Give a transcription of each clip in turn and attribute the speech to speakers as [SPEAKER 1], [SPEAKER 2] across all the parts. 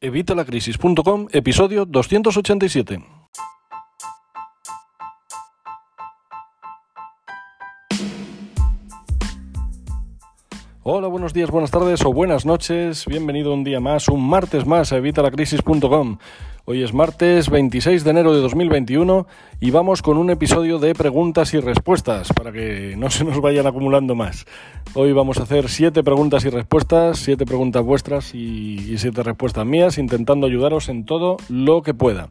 [SPEAKER 1] Evitalacrisis.com, episodio 287. Hola, buenos días, buenas tardes o buenas noches. Bienvenido un día más, un martes más a Evitalacrisis.com. Hoy es martes 26 de enero de 2021 y vamos con un episodio de preguntas y respuestas para que no se nos vayan acumulando más. Hoy vamos a hacer siete preguntas y respuestas, siete preguntas vuestras y, siete respuestas mías, intentando ayudaros en todo lo que pueda.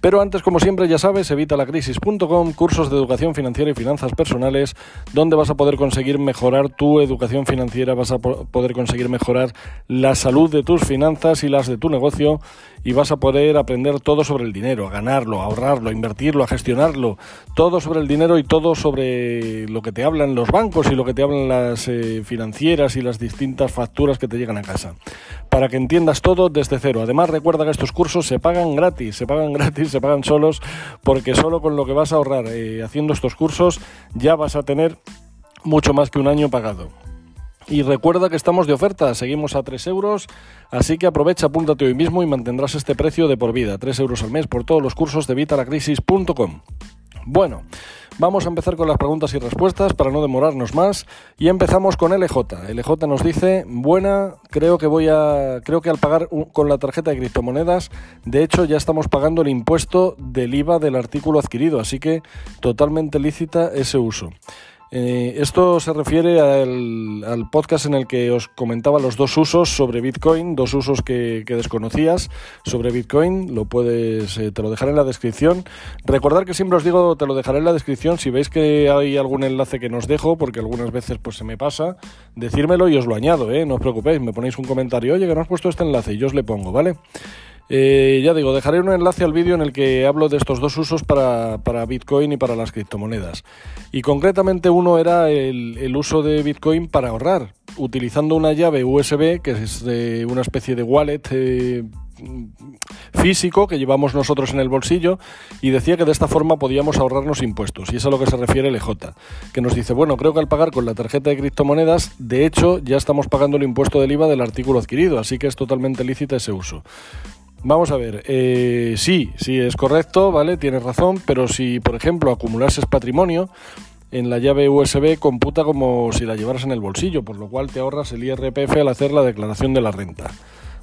[SPEAKER 1] Pero antes, como siempre, ya sabes, evitalacrisis.com, cursos de educación financiera y finanzas personales, donde vas a poder conseguir mejorar tu educación financiera, vas a poder conseguir mejorar la salud de tus finanzas y las de tu negocio y vas a poder aprender todo sobre el dinero, a ganarlo, a ahorrarlo, a invertirlo, a gestionarlo, todo sobre el dinero y todo sobre lo que te hablan los bancos y lo que te hablan las eh, financieras y las distintas facturas que te llegan a casa. Para que entiendas todo desde cero. Además, recuerda que estos cursos se pagan gratis, se pagan gratis, se pagan solos, porque solo con lo que vas a ahorrar eh, haciendo estos cursos ya vas a tener mucho más que un año pagado. Y recuerda que estamos de oferta, seguimos a 3 euros, así que aprovecha, apúntate hoy mismo y mantendrás este precio de por vida, 3 euros al mes por todos los cursos de vitalacrisis.com. Bueno, vamos a empezar con las preguntas y respuestas para no demorarnos más y empezamos con LJ. LJ nos dice, buena, creo que voy a, creo que al pagar con la tarjeta de criptomonedas, de hecho ya estamos pagando el impuesto del IVA del artículo adquirido, así que totalmente lícita ese uso. Eh, esto se refiere al, podcast en el que os comentaba los dos usos sobre Bitcoin, dos usos que, desconocías sobre Bitcoin. Lo puedes, eh, te lo dejaré en la descripción. Recordar que siempre os digo, te lo dejaré en la descripción. Si veis que hay algún enlace que nos dejo, porque algunas veces pues se me pasa, decírmelo y os lo añado, ¿eh? no os preocupéis. Me ponéis un comentario, oye, que no has puesto este enlace y yo os le pongo, ¿vale? Eh, ya digo, dejaré un enlace al vídeo en el que hablo de estos dos usos para, Bitcoin y para las criptomonedas. Y concretamente uno era el, uso de Bitcoin para ahorrar, utilizando una llave USB, que es una especie de wallet. Eh, físico que llevamos nosotros en el bolsillo y decía que de esta forma podíamos ahorrarnos impuestos y es a lo que se refiere el EJ, que nos dice, bueno, creo que al pagar con la tarjeta de criptomonedas, de hecho ya estamos pagando el impuesto del IVA del artículo adquirido, así que es totalmente lícita ese uso. Vamos a ver, eh, sí, sí es correcto, ¿vale? Tienes razón, pero si, por ejemplo, acumulases patrimonio, en la llave USB computa como si la llevaras en el bolsillo, por lo cual te ahorras el IRPF al hacer la declaración de la renta.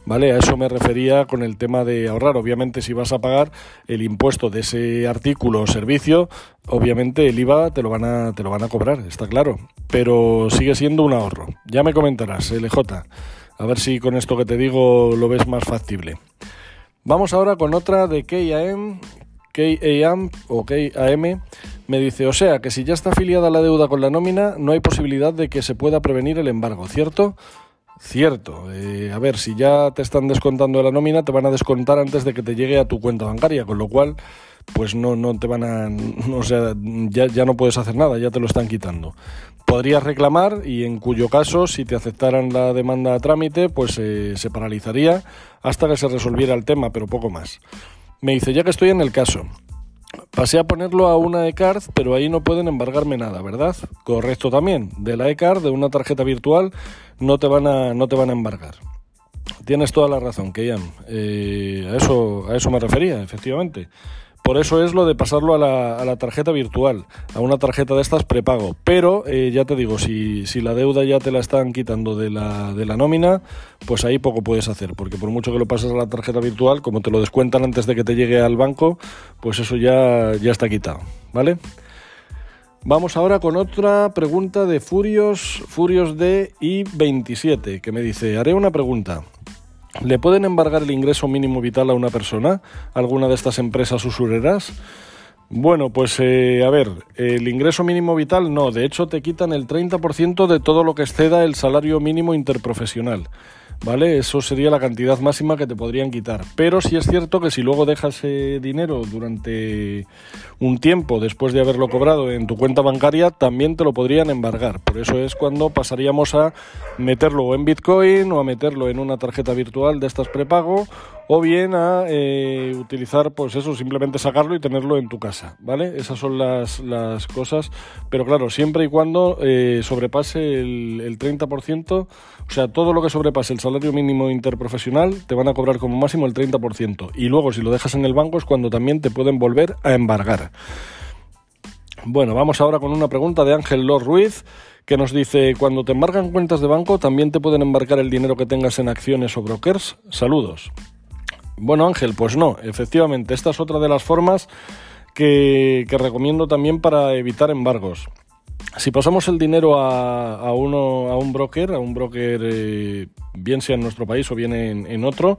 [SPEAKER 1] ¿Vale? A eso me refería con el tema de ahorrar. Obviamente, si vas a pagar el impuesto de ese artículo o servicio, obviamente el IVA te lo van a, te lo van a cobrar, está claro. Pero sigue siendo un ahorro. Ya me comentarás, LJ. A ver si con esto que te digo lo ves más factible. Vamos ahora con otra de KAM, KAM o KAM. Me dice, o sea, que si ya está afiliada la deuda con la nómina, no hay posibilidad de que se pueda prevenir el embargo, ¿cierto? Cierto. Eh, a ver, si ya te están descontando de la nómina, te van a descontar antes de que te llegue a tu cuenta bancaria, con lo cual, pues no, no te van a... O sea, ya, ya no puedes hacer nada, ya te lo están quitando podrías reclamar y en cuyo caso, si te aceptaran la demanda a trámite, pues eh, se paralizaría hasta que se resolviera el tema, pero poco más. Me dice, ya que estoy en el caso, pasé a ponerlo a una eCard, pero ahí no pueden embargarme nada, ¿verdad? Correcto también. De la eCard, de una tarjeta virtual, no te van a, no te van a embargar. Tienes toda la razón, Keyan. Eh, a, eso, a eso me refería, efectivamente. Por eso es lo de pasarlo a la, a la tarjeta virtual, a una tarjeta de estas prepago. Pero eh, ya te digo, si, si, la deuda ya te la están quitando de la, de la nómina, pues ahí poco puedes hacer, porque por mucho que lo pases a la tarjeta virtual, como te lo descuentan antes de que te llegue al banco, pues eso ya, ya está quitado, ¿vale? Vamos ahora con otra pregunta de Furios, Furios de I27, que me dice, haré una pregunta. ¿Le pueden embargar el ingreso mínimo vital a una persona? ¿Alguna de estas empresas usureras? Bueno, pues eh, a ver, el ingreso mínimo vital no, de hecho te quitan el 30% de todo lo que exceda el salario mínimo interprofesional. ¿vale? Eso sería la cantidad máxima que te podrían quitar. Pero sí es cierto que si luego dejas ese dinero durante un tiempo después de haberlo cobrado en tu cuenta bancaria, también te lo podrían embargar. Por eso es cuando pasaríamos a meterlo en Bitcoin o a meterlo en una tarjeta virtual de estas prepago o bien a eh, utilizar, pues eso, simplemente sacarlo y tenerlo en tu casa, ¿vale? Esas son las, las cosas, pero claro, siempre y cuando eh, sobrepase el, el 30%, o sea, todo lo que sobrepase el salario mínimo interprofesional, te van a cobrar como máximo el 30%, y luego si lo dejas en el banco es cuando también te pueden volver a embargar. Bueno, vamos ahora con una pregunta de Ángel Lord Ruiz que nos dice, cuando te embargan cuentas de banco, ¿también te pueden embarcar el dinero que tengas en acciones o brokers? Saludos. Bueno Ángel, pues no, efectivamente, esta es otra de las formas que, recomiendo también para evitar embargos. Si pasamos el dinero a, uno, a un broker, a un broker eh, bien sea en nuestro país o bien en, otro,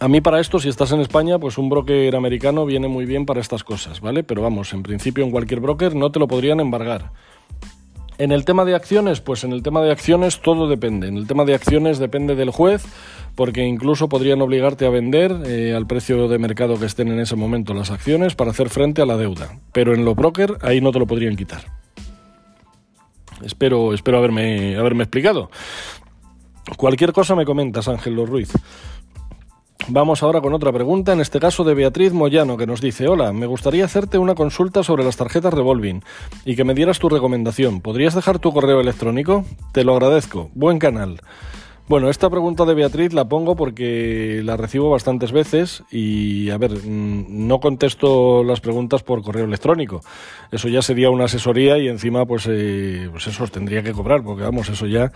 [SPEAKER 1] a mí para esto, si estás en España, pues un broker americano viene muy bien para estas cosas, ¿vale? Pero vamos, en principio en cualquier broker no te lo podrían embargar. En el tema de acciones, pues en el tema de acciones todo depende. En el tema de acciones depende del juez, porque incluso podrían obligarte a vender eh, al precio de mercado que estén en ese momento las acciones para hacer frente a la deuda. Pero en lo broker ahí no te lo podrían quitar. Espero, espero haberme, haberme explicado. Cualquier cosa me comentas, Ángel Ruiz. Vamos ahora con otra pregunta, en este caso de Beatriz Moyano, que nos dice, hola, me gustaría hacerte una consulta sobre las tarjetas revolving y que me dieras tu recomendación. ¿Podrías dejar tu correo electrónico? Te lo agradezco. Buen canal. Bueno, esta pregunta de Beatriz la pongo porque la recibo bastantes veces y, a ver, mm, no contesto las preguntas por correo electrónico. Eso ya sería una asesoría y encima, pues, eh, pues eso tendría que cobrar, porque vamos, eso ya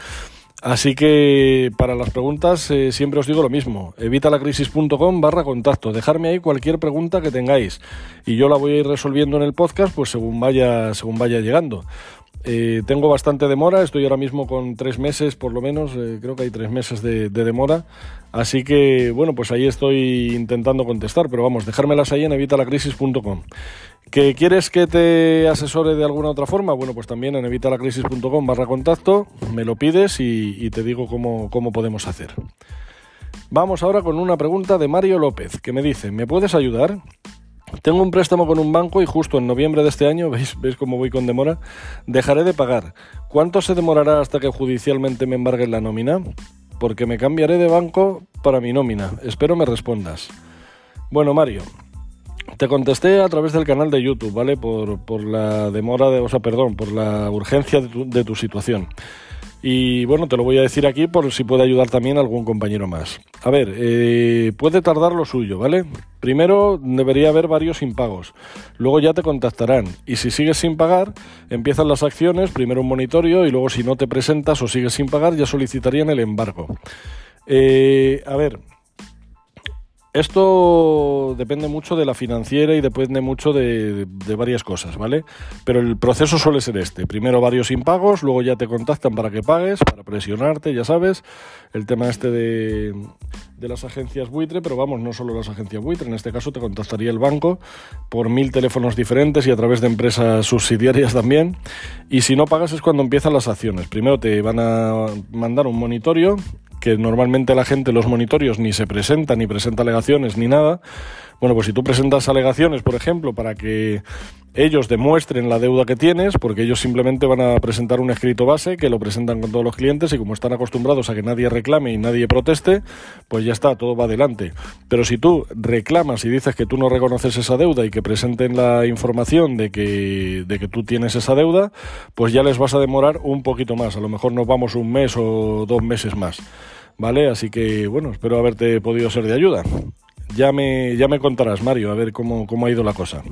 [SPEAKER 1] Así que para las preguntas eh, siempre os digo lo mismo, evitalacrisis.com barra contacto, dejarme ahí cualquier pregunta que tengáis. Y yo la voy a ir resolviendo en el podcast pues según vaya, según vaya llegando. Eh, tengo bastante demora, estoy ahora mismo con tres meses por lo menos, eh, creo que hay tres meses de, de, demora, así que bueno, pues ahí estoy intentando contestar, pero vamos, dejármelas ahí en evitalacrisis.com. ¿Que quieres que te asesore de alguna otra forma? Bueno, pues también en evitalacrisis.com barra contacto, me lo pides y, te digo cómo, cómo podemos hacer. Vamos ahora con una pregunta de Mario López, que me dice, ¿me puedes ayudar? Tengo un préstamo con un banco y justo en noviembre de este año, ¿veis, ¿veis cómo voy con demora? Dejaré de pagar. ¿Cuánto se demorará hasta que judicialmente me embarguen la nómina? Porque me cambiaré de banco para mi nómina. Espero me respondas. Bueno, Mario, te contesté a través del canal de YouTube, ¿vale? Por, por la demora, de, o sea, perdón, por la urgencia de tu, de tu, situación. Y bueno, te lo voy a decir aquí por si puede ayudar también algún compañero más. A ver, eh, puede tardar lo suyo, ¿vale? Primero debería haber varios impagos, luego ya te contactarán y si sigues sin pagar, empiezan las acciones, primero un monitorio y luego si no te presentas o sigues sin pagar ya solicitarían el embargo. Eh, a ver, esto depende mucho de la financiera y depende mucho de, varias cosas, ¿vale? Pero el proceso suele ser este. Primero varios impagos, luego ya te contactan para que pagues, para presionarte, ya sabes. El tema este de, de las agencias buitre, pero vamos, no solo las agencias buitre, en este caso te contactaría el banco por mil teléfonos diferentes y a través de empresas subsidiarias también. Y si no pagas es cuando empiezan las acciones. Primero te van a mandar un monitorio que normalmente la gente los monitorios ni se presenta, ni presenta alegaciones, ni nada. Bueno, pues si tú presentas alegaciones, por ejemplo, para que ellos demuestren la deuda que tienes, porque ellos simplemente van a presentar un escrito base que lo presentan con todos los clientes y como están acostumbrados a que nadie reclame y nadie proteste, pues ya está, todo va adelante. Pero si tú reclamas y dices que tú no reconoces esa deuda y que presenten la información de que, de que tú tienes esa deuda, pues ya les vas a demorar un poquito más. A lo mejor nos vamos un mes o dos meses más. ¿Vale? Así que, bueno, espero haberte podido ser de ayuda. Ya me, ya me contarás, Mario, a ver cómo, cómo ha ido la cosa.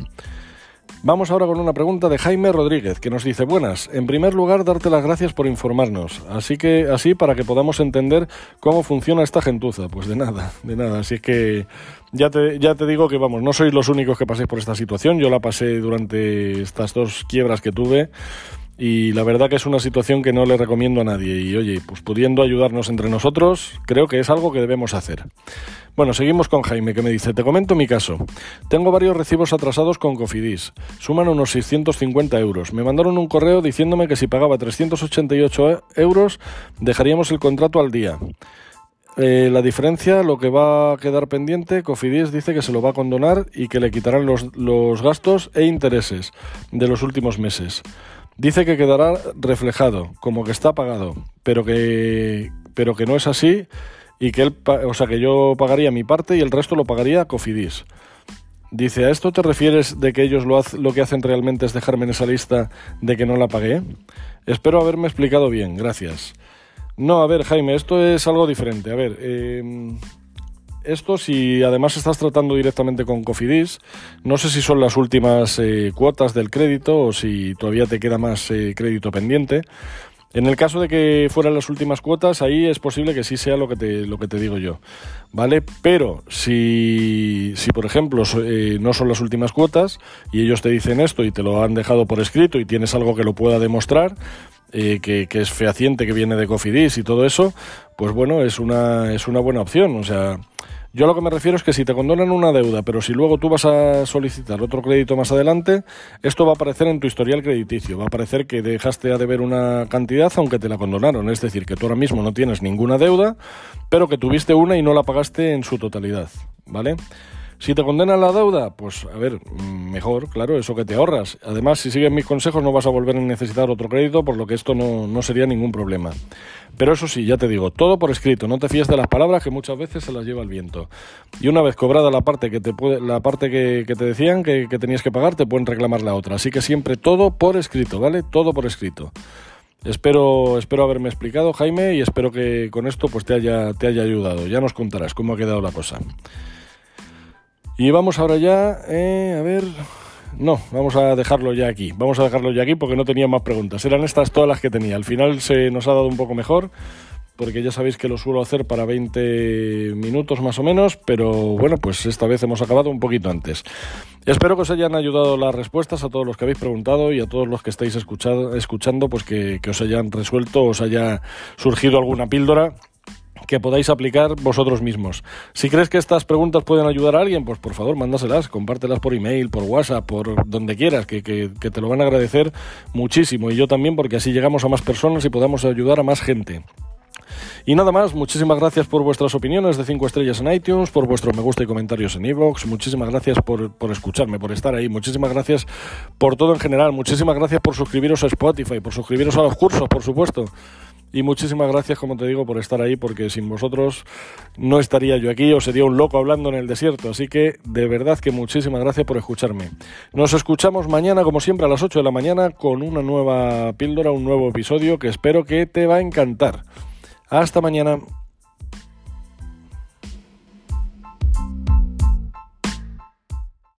[SPEAKER 1] Vamos ahora con una pregunta de Jaime Rodríguez que nos dice, buenas, en primer lugar darte las gracias por informarnos, así que así para que podamos entender cómo funciona esta gentuza, pues de nada, de nada, así que ya te, ya te digo que vamos, no sois los únicos que paséis por esta situación, yo la pasé durante estas dos quiebras que tuve y la verdad que es una situación que no le recomiendo a nadie y oye, pues pudiendo ayudarnos entre nosotros, creo que es algo que debemos hacer. Bueno, seguimos con Jaime que me dice, te comento mi caso. Tengo varios recibos atrasados con Cofidis, suman unos 650 euros. Me mandaron un correo diciéndome que si pagaba 388 euros dejaríamos el contrato al día. Eh, la diferencia, lo que va a quedar pendiente, Cofidis dice que se lo va a condonar y que le quitarán los gastos e intereses de los últimos meses. Dice que quedará reflejado, como que está pagado, pero que, pero que no es así y que él, o sea, que yo pagaría mi parte y el resto lo pagaría Cofidis. Dice, ¿a esto te refieres de que ellos lo, lo que hacen realmente es dejarme en esa lista de que no la pagué? Espero haberme explicado bien, gracias. No, a ver, Jaime, esto es algo diferente. A ver, eh, esto si además estás tratando directamente con Cofidis, no sé si son las últimas eh, cuotas del crédito o si todavía te queda más eh, crédito pendiente. En el caso de que fueran las últimas cuotas, ahí es posible que sí sea lo que te, lo que te digo yo, ¿vale? Pero si, si por ejemplo, eh, no son las últimas cuotas y ellos te dicen esto y te lo han dejado por escrito y tienes algo que lo pueda demostrar, eh, que, es fehaciente, que viene de Cofidis y todo eso, pues bueno, es una, es una buena opción. O sea, yo lo que me refiero es que si te condonan una deuda, pero si luego tú vas a solicitar otro crédito más adelante, esto va a aparecer en tu historial crediticio. Va a aparecer que dejaste a deber una cantidad aunque te la condonaron. Es decir, que tú ahora mismo no tienes ninguna deuda, pero que tuviste una y no la pagaste en su totalidad. ¿Vale? Si te condenan la deuda, pues a ver, mejor, claro, eso que te ahorras. Además, si sigues mis consejos no vas a volver a necesitar otro crédito, por lo que esto no, no sería ningún problema. Pero eso sí, ya te digo, todo por escrito, no te fíes de las palabras que muchas veces se las lleva el viento. Y una vez cobrada la parte que te, puede, la parte que, que te decían que, que tenías que pagar, te pueden reclamar la otra. Así que siempre todo por escrito, ¿vale? Todo por escrito. Espero, espero haberme explicado, Jaime, y espero que con esto pues te haya, te haya ayudado. Ya nos contarás cómo ha quedado la cosa. Y vamos ahora ya, eh, a ver, no, vamos a dejarlo ya aquí. Vamos a dejarlo ya aquí porque no tenía más preguntas. Eran estas todas las que tenía. Al final se nos ha dado un poco mejor porque ya sabéis que lo suelo hacer para 20 minutos más o menos, pero bueno, pues esta vez hemos acabado un poquito antes. Espero que os hayan ayudado las respuestas a todos los que habéis preguntado y a todos los que estáis escuchando, pues que, que os hayan resuelto, os haya surgido alguna píldora que podáis aplicar vosotros mismos. Si crees que estas preguntas pueden ayudar a alguien, pues por favor, mándaselas, compártelas por email, por WhatsApp, por donde quieras, que, que, que, te lo van a agradecer muchísimo. Y yo también, porque así llegamos a más personas y podamos ayudar a más gente. Y nada más, muchísimas gracias por vuestras opiniones de 5 estrellas en iTunes, por vuestro me gusta y comentarios en iVoox, muchísimas gracias por, por, escucharme, por estar ahí, muchísimas gracias por todo en general, muchísimas gracias por suscribiros a Spotify, por suscribiros a los cursos, por supuesto. Y muchísimas gracias, como te digo, por estar ahí, porque sin vosotros no estaría yo aquí o sería un loco hablando en el desierto. Así que de verdad que muchísimas gracias por escucharme. Nos escuchamos mañana, como siempre, a las 8 de la mañana con una nueva píldora, un nuevo episodio que espero que te va a encantar. Hasta mañana.